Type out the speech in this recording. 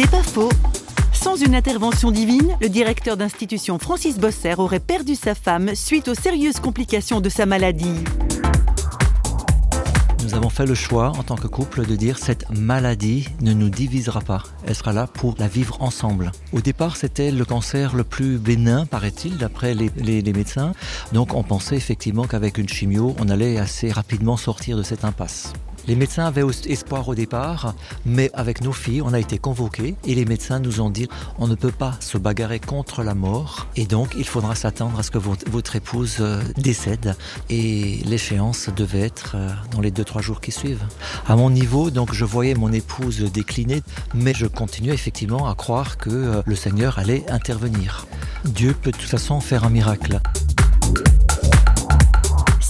C'est pas faux. Sans une intervention divine, le directeur d'institution Francis Bosser aurait perdu sa femme suite aux sérieuses complications de sa maladie. Nous avons fait le choix en tant que couple de dire cette maladie ne nous divisera pas. Elle sera là pour la vivre ensemble. Au départ, c'était le cancer le plus bénin, paraît-il, d'après les, les, médecins. Donc on pensait effectivement qu'avec une chimio, on allait assez rapidement sortir de cette impasse. Les médecins avaient espoir au départ, mais avec nos filles, on a été convoqués et les médecins nous ont dit on ne peut pas se bagarrer contre la mort et donc il faudra s'attendre à ce que votre, épouse euh, décède et l'échéance devait être euh, dans les deux trois jours qui suivent. À mon niveau, donc je voyais mon épouse décliner, mais je continuais effectivement à croire que euh, le Seigneur allait intervenir. Dieu peut de toute façon faire un miracle.